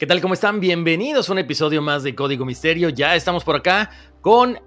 ¿Qué tal? ¿Cómo están? Bienvenidos a un episodio más de Código Misterio. Ya estamos por acá con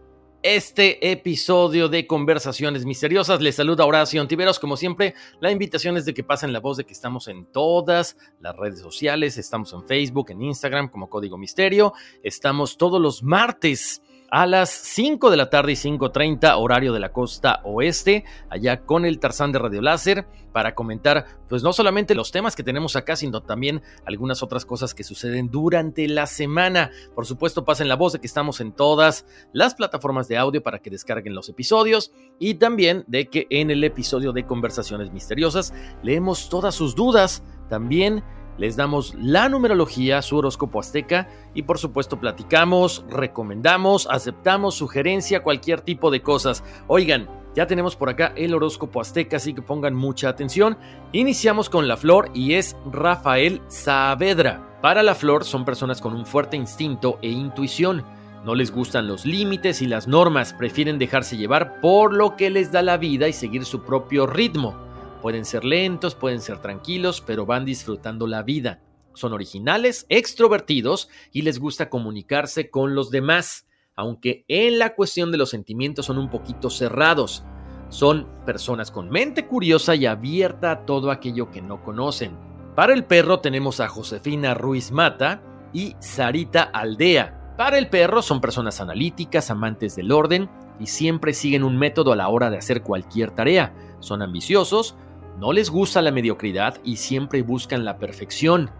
este episodio de Conversaciones Misteriosas. Les saluda Horacio Antiveros. Como siempre, la invitación es de que pasen la voz de que estamos en todas las redes sociales. Estamos en Facebook, en Instagram como Código Misterio. Estamos todos los martes a las 5 de la tarde y 5.30 horario de la costa oeste, allá con el Tarzán de Radio Láser, para comentar pues no solamente los temas que tenemos acá, sino también algunas otras cosas que suceden durante la semana. Por supuesto, pasen la voz de que estamos en todas las plataformas de audio para que descarguen los episodios y también de que en el episodio de Conversaciones Misteriosas leemos todas sus dudas. También les damos la numerología, su horóscopo azteca y por supuesto platicamos, recomendamos, aceptamos sugerencia, cualquier tipo de cosas. Oigan, ya tenemos por acá el horóscopo azteca, así que pongan mucha atención. Iniciamos con la flor y es Rafael Saavedra. Para la flor son personas con un fuerte instinto e intuición. No les gustan los límites y las normas, prefieren dejarse llevar por lo que les da la vida y seguir su propio ritmo. Pueden ser lentos, pueden ser tranquilos, pero van disfrutando la vida. Son originales, extrovertidos y les gusta comunicarse con los demás, aunque en la cuestión de los sentimientos son un poquito cerrados. Son personas con mente curiosa y abierta a todo aquello que no conocen. Para el perro tenemos a Josefina Ruiz Mata y Sarita Aldea. Para el perro son personas analíticas, amantes del orden y siempre siguen un método a la hora de hacer cualquier tarea. Son ambiciosos, no les gusta la mediocridad y siempre buscan la perfección.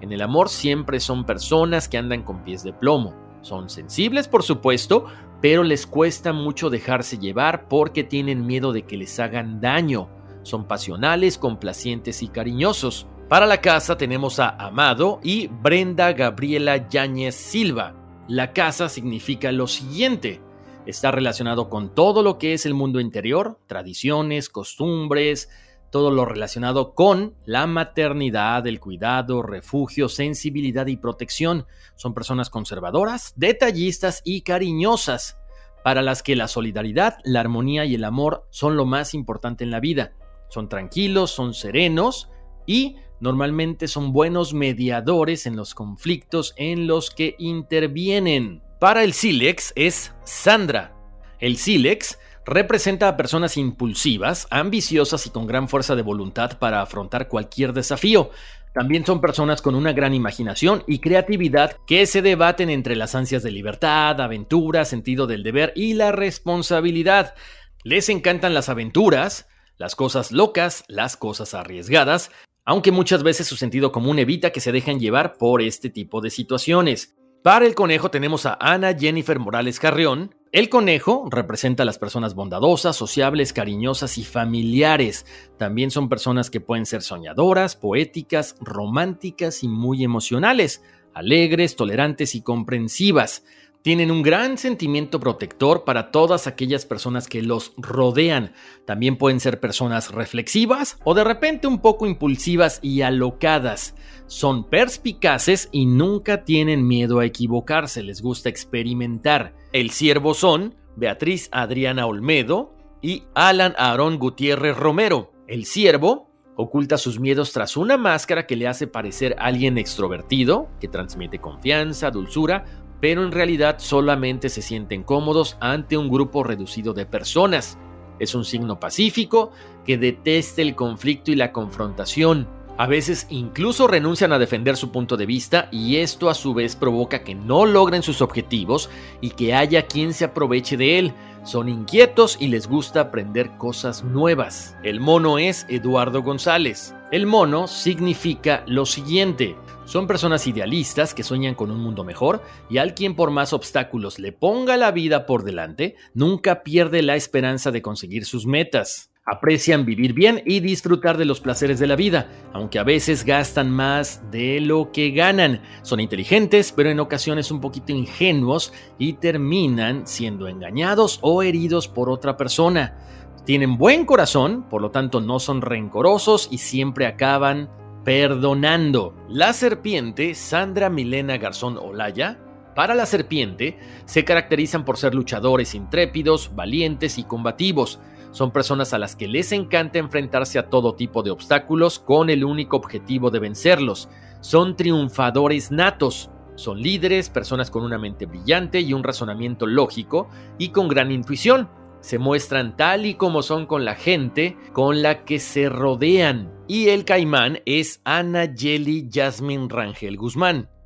En el amor siempre son personas que andan con pies de plomo. Son sensibles, por supuesto, pero les cuesta mucho dejarse llevar porque tienen miedo de que les hagan daño. Son pasionales, complacientes y cariñosos. Para la casa tenemos a Amado y Brenda Gabriela Yáñez Silva. La casa significa lo siguiente. Está relacionado con todo lo que es el mundo interior, tradiciones, costumbres, todo lo relacionado con la maternidad, el cuidado, refugio, sensibilidad y protección. Son personas conservadoras, detallistas y cariñosas, para las que la solidaridad, la armonía y el amor son lo más importante en la vida. Son tranquilos, son serenos y normalmente son buenos mediadores en los conflictos en los que intervienen. Para el Silex es Sandra. El Silex representa a personas impulsivas, ambiciosas y con gran fuerza de voluntad para afrontar cualquier desafío. También son personas con una gran imaginación y creatividad que se debaten entre las ansias de libertad, aventura, sentido del deber y la responsabilidad. Les encantan las aventuras, las cosas locas, las cosas arriesgadas, aunque muchas veces su sentido común evita que se dejen llevar por este tipo de situaciones. Para el conejo tenemos a Ana Jennifer Morales Carrión. El conejo representa a las personas bondadosas, sociables, cariñosas y familiares. También son personas que pueden ser soñadoras, poéticas, románticas y muy emocionales, alegres, tolerantes y comprensivas tienen un gran sentimiento protector para todas aquellas personas que los rodean. También pueden ser personas reflexivas o de repente un poco impulsivas y alocadas. Son perspicaces y nunca tienen miedo a equivocarse, les gusta experimentar. El siervo son Beatriz Adriana Olmedo y Alan Aarón Gutiérrez Romero. El siervo oculta sus miedos tras una máscara que le hace parecer alguien extrovertido, que transmite confianza, dulzura, pero en realidad solamente se sienten cómodos ante un grupo reducido de personas. Es un signo pacífico que detesta el conflicto y la confrontación. A veces incluso renuncian a defender su punto de vista y esto a su vez provoca que no logren sus objetivos y que haya quien se aproveche de él. Son inquietos y les gusta aprender cosas nuevas. El mono es Eduardo González. El mono significa lo siguiente. Son personas idealistas que sueñan con un mundo mejor y al quien por más obstáculos le ponga la vida por delante, nunca pierde la esperanza de conseguir sus metas. Aprecian vivir bien y disfrutar de los placeres de la vida, aunque a veces gastan más de lo que ganan. Son inteligentes, pero en ocasiones un poquito ingenuos y terminan siendo engañados o heridos por otra persona. Tienen buen corazón, por lo tanto no son rencorosos y siempre acaban perdonando. La serpiente, Sandra Milena Garzón Olaya, para la serpiente, se caracterizan por ser luchadores intrépidos, valientes y combativos. Son personas a las que les encanta enfrentarse a todo tipo de obstáculos con el único objetivo de vencerlos. Son triunfadores natos. Son líderes, personas con una mente brillante y un razonamiento lógico y con gran intuición. Se muestran tal y como son con la gente con la que se rodean. Y el caimán es Ana Jelly Jasmine Rangel Guzmán.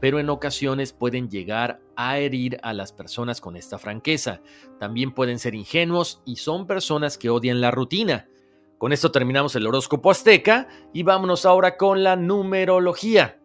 pero en ocasiones pueden llegar a herir a las personas con esta franqueza. También pueden ser ingenuos y son personas que odian la rutina. Con esto terminamos el horóscopo azteca y vámonos ahora con la numerología.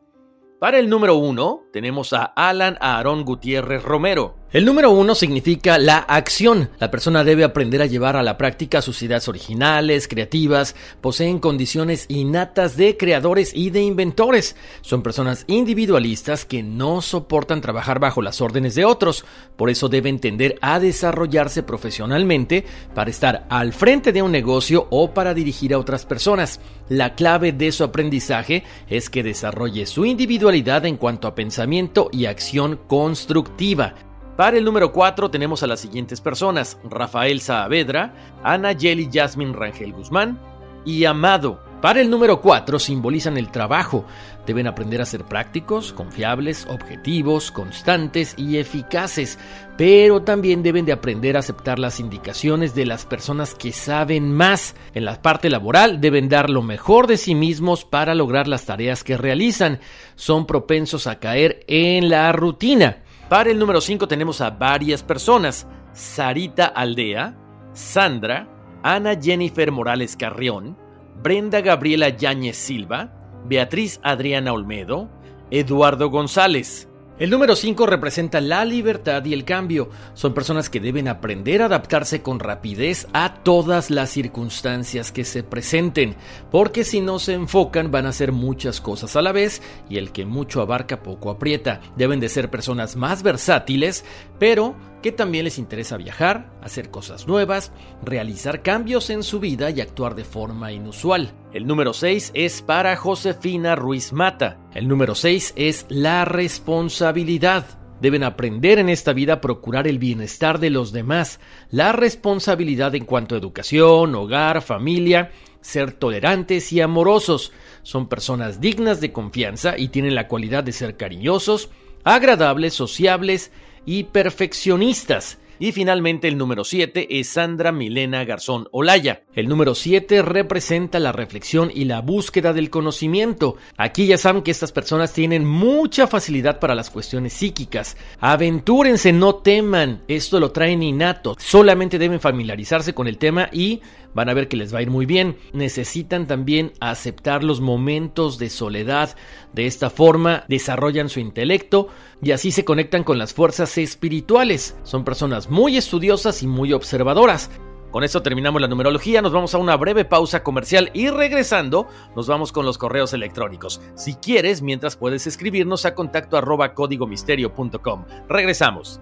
Para el número uno tenemos a Alan Aarón Gutiérrez Romero. El número uno significa la acción. La persona debe aprender a llevar a la práctica sus ideas originales, creativas, poseen condiciones innatas de creadores y de inventores. Son personas individualistas que no soportan trabajar bajo las órdenes de otros, por eso deben tender a desarrollarse profesionalmente para estar al frente de un negocio o para dirigir a otras personas. La clave de su aprendizaje es que desarrolle su individualidad en cuanto a pensamiento y acción constructiva. Para el número 4 tenemos a las siguientes personas: Rafael Saavedra, Ana Yeli Jasmine Rangel Guzmán y Amado. Para el número 4 simbolizan el trabajo. Deben aprender a ser prácticos, confiables, objetivos, constantes y eficaces, pero también deben de aprender a aceptar las indicaciones de las personas que saben más. En la parte laboral deben dar lo mejor de sí mismos para lograr las tareas que realizan. Son propensos a caer en la rutina. Para el número 5 tenemos a varias personas. Sarita Aldea, Sandra, Ana Jennifer Morales Carrión, Brenda Gabriela Yáñez Silva, Beatriz Adriana Olmedo, Eduardo González. El número 5 representa la libertad y el cambio. Son personas que deben aprender a adaptarse con rapidez a todas las circunstancias que se presenten, porque si no se enfocan van a hacer muchas cosas a la vez y el que mucho abarca poco aprieta. Deben de ser personas más versátiles, pero que también les interesa viajar, hacer cosas nuevas, realizar cambios en su vida y actuar de forma inusual. El número 6 es para Josefina Ruiz Mata. El número 6 es la responsabilidad. Deben aprender en esta vida a procurar el bienestar de los demás, la responsabilidad en cuanto a educación, hogar, familia, ser tolerantes y amorosos. Son personas dignas de confianza y tienen la cualidad de ser cariñosos, agradables, sociables y perfeccionistas. Y finalmente el número 7 es Sandra Milena Garzón Olaya. El número 7 representa la reflexión y la búsqueda del conocimiento. Aquí ya saben que estas personas tienen mucha facilidad para las cuestiones psíquicas. Aventúrense, no teman. Esto lo traen innato. Solamente deben familiarizarse con el tema y van a ver que les va a ir muy bien. Necesitan también aceptar los momentos de soledad. De esta forma desarrollan su intelecto y así se conectan con las fuerzas espirituales. Son personas muy estudiosas y muy observadoras. Con esto terminamos la numerología, nos vamos a una breve pausa comercial y regresando nos vamos con los correos electrónicos. Si quieres, mientras puedes escribirnos a contacto arroba códigomisterio.com. Regresamos.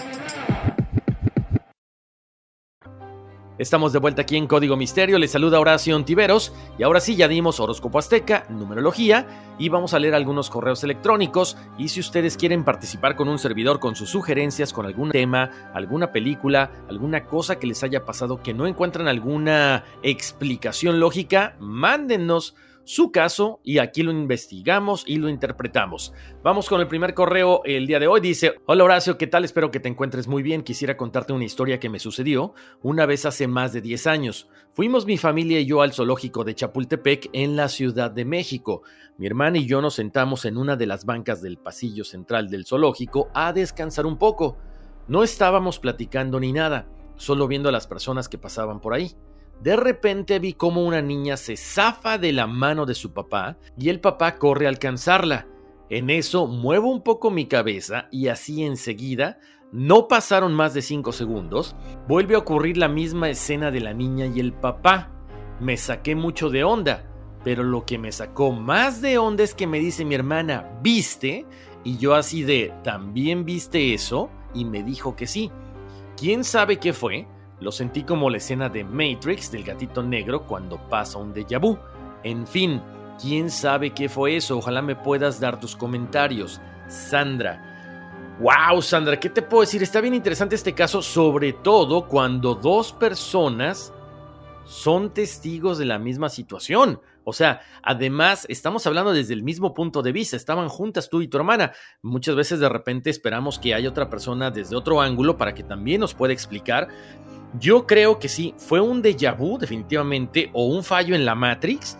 Estamos de vuelta aquí en Código Misterio. Les saluda Horacio Ontiveros. Y ahora sí, ya dimos horóscopo azteca, numerología. Y vamos a leer algunos correos electrónicos. Y si ustedes quieren participar con un servidor con sus sugerencias, con algún tema, alguna película, alguna cosa que les haya pasado que no encuentran alguna explicación lógica, mándennos su caso y aquí lo investigamos y lo interpretamos. Vamos con el primer correo el día de hoy. Dice, hola Horacio, ¿qué tal? Espero que te encuentres muy bien. Quisiera contarte una historia que me sucedió una vez hace más de 10 años. Fuimos mi familia y yo al zoológico de Chapultepec en la Ciudad de México. Mi hermana y yo nos sentamos en una de las bancas del pasillo central del zoológico a descansar un poco. No estábamos platicando ni nada, solo viendo a las personas que pasaban por ahí. De repente vi como una niña se zafa de la mano de su papá y el papá corre a alcanzarla. En eso muevo un poco mi cabeza y así enseguida, no pasaron más de 5 segundos, vuelve a ocurrir la misma escena de la niña y el papá. Me saqué mucho de onda, pero lo que me sacó más de onda es que me dice mi hermana, ¿viste? Y yo así de, ¿también viste eso? Y me dijo que sí. ¿Quién sabe qué fue? Lo sentí como la escena de Matrix del gatito negro cuando pasa un déjà vu. En fin, quién sabe qué fue eso. Ojalá me puedas dar tus comentarios. Sandra. Wow, Sandra, ¿qué te puedo decir? Está bien interesante este caso, sobre todo cuando dos personas son testigos de la misma situación. O sea, además estamos hablando desde el mismo punto de vista, estaban juntas tú y tu hermana. Muchas veces de repente esperamos que haya otra persona desde otro ángulo para que también nos pueda explicar yo creo que sí, fue un déjà vu definitivamente o un fallo en la Matrix,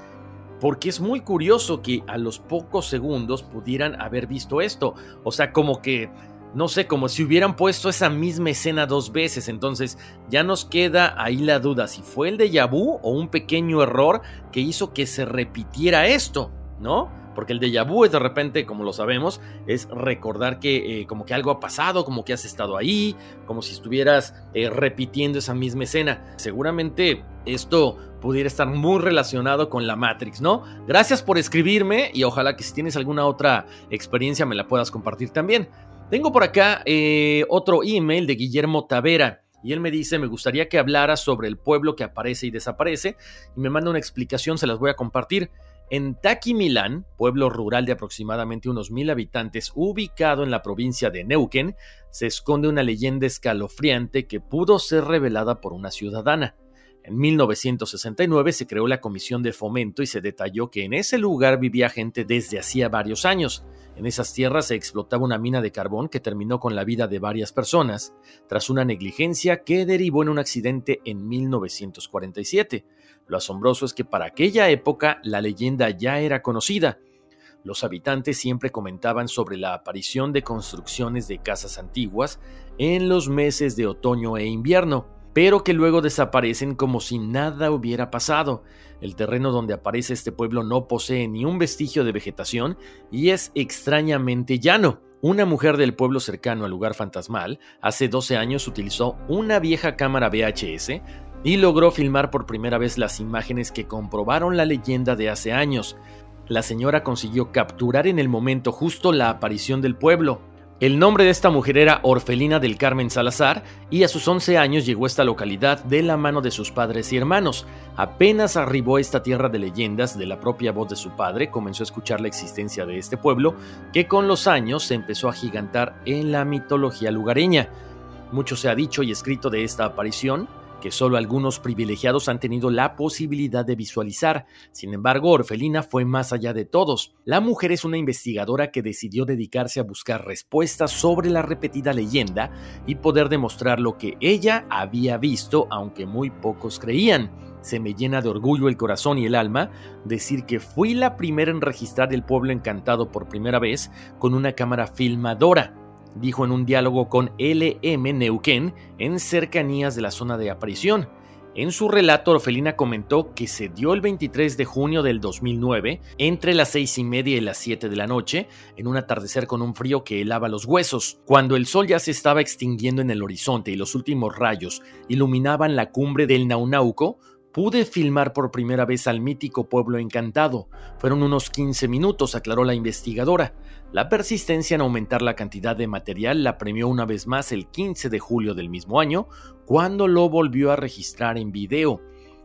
porque es muy curioso que a los pocos segundos pudieran haber visto esto. O sea, como que, no sé, como si hubieran puesto esa misma escena dos veces. Entonces ya nos queda ahí la duda si fue el déjà vu o un pequeño error que hizo que se repitiera esto, ¿no? Porque el déjà vu es de repente, como lo sabemos, es recordar que eh, como que algo ha pasado, como que has estado ahí, como si estuvieras eh, repitiendo esa misma escena. Seguramente esto pudiera estar muy relacionado con la Matrix, ¿no? Gracias por escribirme y ojalá que si tienes alguna otra experiencia me la puedas compartir también. Tengo por acá eh, otro email de Guillermo Tavera. Y él me dice, me gustaría que hablara sobre el pueblo que aparece y desaparece. Y me manda una explicación, se las voy a compartir. En Taquimilán, pueblo rural de aproximadamente unos mil habitantes ubicado en la provincia de Neuquén, se esconde una leyenda escalofriante que pudo ser revelada por una ciudadana. En 1969 se creó la Comisión de Fomento y se detalló que en ese lugar vivía gente desde hacía varios años. En esas tierras se explotaba una mina de carbón que terminó con la vida de varias personas, tras una negligencia que derivó en un accidente en 1947. Lo asombroso es que para aquella época la leyenda ya era conocida. Los habitantes siempre comentaban sobre la aparición de construcciones de casas antiguas en los meses de otoño e invierno, pero que luego desaparecen como si nada hubiera pasado. El terreno donde aparece este pueblo no posee ni un vestigio de vegetación y es extrañamente llano. Una mujer del pueblo cercano al lugar fantasmal hace 12 años utilizó una vieja cámara VHS y logró filmar por primera vez las imágenes que comprobaron la leyenda de hace años. La señora consiguió capturar en el momento justo la aparición del pueblo. El nombre de esta mujer era Orfelina del Carmen Salazar y a sus 11 años llegó a esta localidad de la mano de sus padres y hermanos. Apenas arribó a esta tierra de leyendas de la propia voz de su padre, comenzó a escuchar la existencia de este pueblo que con los años se empezó a gigantar en la mitología lugareña. Mucho se ha dicho y escrito de esta aparición, que solo algunos privilegiados han tenido la posibilidad de visualizar. Sin embargo, Orfelina fue más allá de todos. La mujer es una investigadora que decidió dedicarse a buscar respuestas sobre la repetida leyenda y poder demostrar lo que ella había visto, aunque muy pocos creían. Se me llena de orgullo el corazón y el alma decir que fui la primera en registrar el pueblo encantado por primera vez con una cámara filmadora dijo en un diálogo con LM Neuquén en cercanías de la zona de aparición. En su relato, Orfelina comentó que se dio el 23 de junio del 2009, entre las seis y media y las 7 de la noche, en un atardecer con un frío que helaba los huesos. Cuando el sol ya se estaba extinguiendo en el horizonte y los últimos rayos iluminaban la cumbre del Naunauco, Pude filmar por primera vez al mítico pueblo encantado. Fueron unos 15 minutos, aclaró la investigadora. La persistencia en aumentar la cantidad de material la premió una vez más el 15 de julio del mismo año, cuando lo volvió a registrar en video.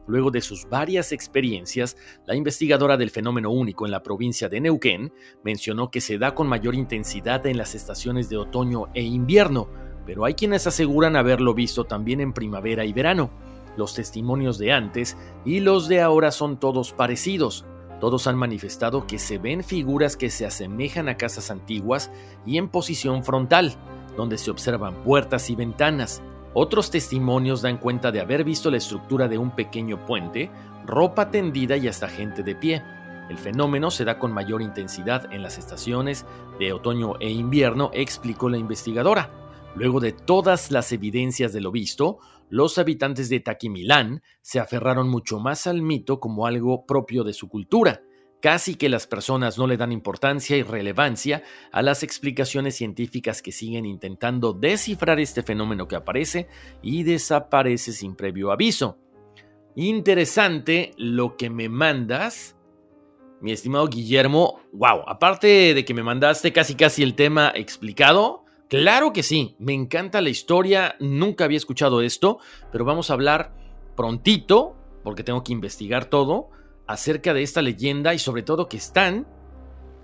Luego de sus varias experiencias, la investigadora del fenómeno único en la provincia de Neuquén mencionó que se da con mayor intensidad en las estaciones de otoño e invierno, pero hay quienes aseguran haberlo visto también en primavera y verano. Los testimonios de antes y los de ahora son todos parecidos. Todos han manifestado que se ven figuras que se asemejan a casas antiguas y en posición frontal, donde se observan puertas y ventanas. Otros testimonios dan cuenta de haber visto la estructura de un pequeño puente, ropa tendida y hasta gente de pie. El fenómeno se da con mayor intensidad en las estaciones de otoño e invierno, explicó la investigadora. Luego de todas las evidencias de lo visto, los habitantes de Taquimilán se aferraron mucho más al mito como algo propio de su cultura. Casi que las personas no le dan importancia y relevancia a las explicaciones científicas que siguen intentando descifrar este fenómeno que aparece y desaparece sin previo aviso. Interesante lo que me mandas, mi estimado Guillermo. Wow, aparte de que me mandaste casi casi el tema explicado, Claro que sí, me encanta la historia, nunca había escuchado esto, pero vamos a hablar prontito, porque tengo que investigar todo, acerca de esta leyenda y sobre todo que están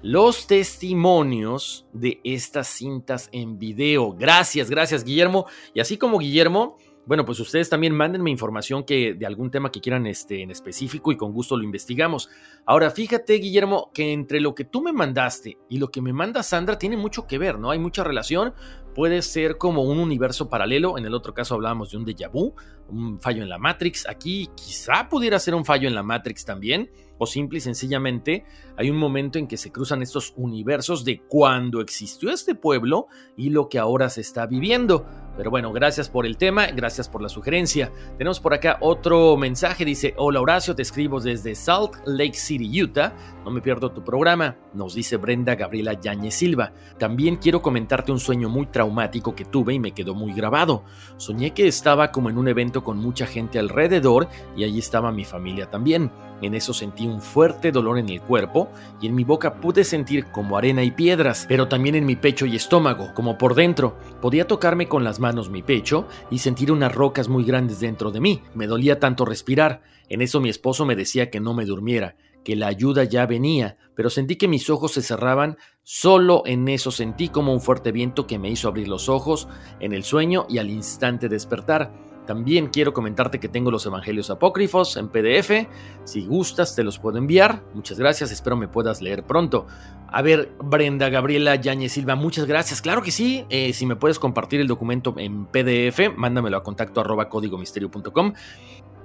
los testimonios de estas cintas en video. Gracias, gracias Guillermo. Y así como Guillermo, bueno, pues ustedes también mándenme información que, de algún tema que quieran este, en específico y con gusto lo investigamos. Ahora, fíjate, Guillermo, que entre lo que tú me mandaste y lo que me manda Sandra tiene mucho que ver, ¿no? Hay mucha relación. Puede ser como un universo paralelo. En el otro caso hablábamos de un déjà vu, un fallo en la Matrix. Aquí quizá pudiera ser un fallo en la Matrix también. O simple y sencillamente hay un momento en que se cruzan estos universos de cuando existió este pueblo y lo que ahora se está viviendo. Pero bueno, gracias por el tema, gracias por la sugerencia. Tenemos por acá otro mensaje, dice, hola Horacio, te escribo desde Salt Lake City, Utah. No me pierdo tu programa, nos dice Brenda Gabriela Yañez Silva. También quiero comentarte un sueño muy traumático que tuve y me quedó muy grabado. Soñé que estaba como en un evento con mucha gente alrededor y allí estaba mi familia también. En eso sentí un fuerte dolor en el cuerpo y en mi boca pude sentir como arena y piedras, pero también en mi pecho y estómago, como por dentro. Podía tocarme con las manos mi pecho y sentir unas rocas muy grandes dentro de mí. Me dolía tanto respirar. En eso mi esposo me decía que no me durmiera, que la ayuda ya venía, pero sentí que mis ojos se cerraban. Solo en eso sentí como un fuerte viento que me hizo abrir los ojos en el sueño y al instante despertar. También quiero comentarte que tengo los Evangelios Apócrifos en PDF. Si gustas, te los puedo enviar. Muchas gracias, espero me puedas leer pronto. A ver, Brenda Gabriela Yañez Silva, muchas gracias. Claro que sí, eh, si me puedes compartir el documento en PDF, mándamelo a contacto arroba códigomisterio.com.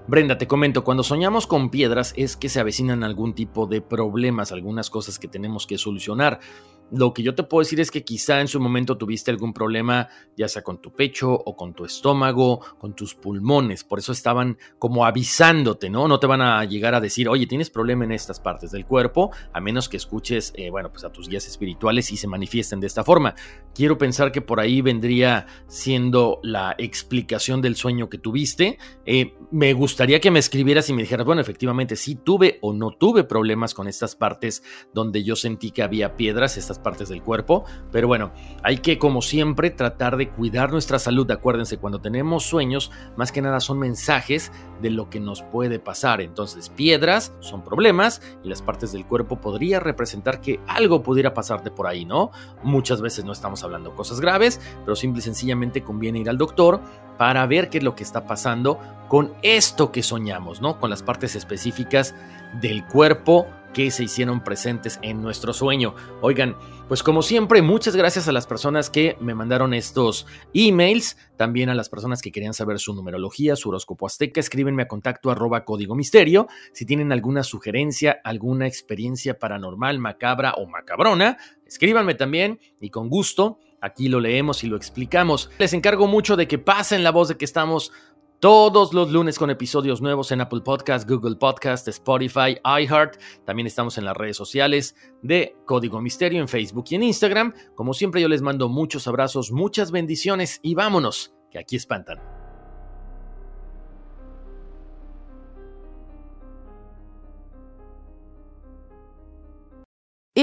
Brenda, te comento, cuando soñamos con piedras es que se avecinan algún tipo de problemas, algunas cosas que tenemos que solucionar. Lo que yo te puedo decir es que quizá en su momento tuviste algún problema, ya sea con tu pecho o con tu estómago, con tus pulmones. Por eso estaban como avisándote, ¿no? No te van a llegar a decir, oye, tienes problema en estas partes del cuerpo, a menos que escuches, eh, bueno, pues a tus guías espirituales y se manifiesten de esta forma. Quiero pensar que por ahí vendría siendo la explicación del sueño que tuviste. Eh, me gustaría que me escribieras y me dijeras, bueno, efectivamente, sí tuve o no tuve problemas con estas partes donde yo sentí que había piedras, estas partes del cuerpo. Pero bueno, hay que como siempre tratar de cuidar nuestra salud. Acuérdense, cuando tenemos sueños, más que nada son mensajes de lo que nos puede pasar. Entonces, piedras son problemas y las partes del cuerpo podría representar que algo pudiera pasarte por ahí, ¿no? Muchas veces no estamos hablando cosas graves, pero simple y sencillamente conviene ir al doctor para ver qué es lo que está pasando con esto que soñamos, ¿no? Con las partes específicas del cuerpo que se hicieron presentes en nuestro sueño. Oigan, pues como siempre, muchas gracias a las personas que me mandaron estos emails, también a las personas que querían saber su numerología, su horóscopo azteca, escríbenme a contacto arroba código misterio. Si tienen alguna sugerencia, alguna experiencia paranormal, macabra o macabrona, escríbanme también y con gusto aquí lo leemos y lo explicamos. Les encargo mucho de que pasen la voz de que estamos todos los lunes con episodios nuevos en Apple Podcast, Google Podcast, Spotify, iHeart. También estamos en las redes sociales de Código Misterio en Facebook y en Instagram. Como siempre yo les mando muchos abrazos, muchas bendiciones y vámonos, que aquí espantan.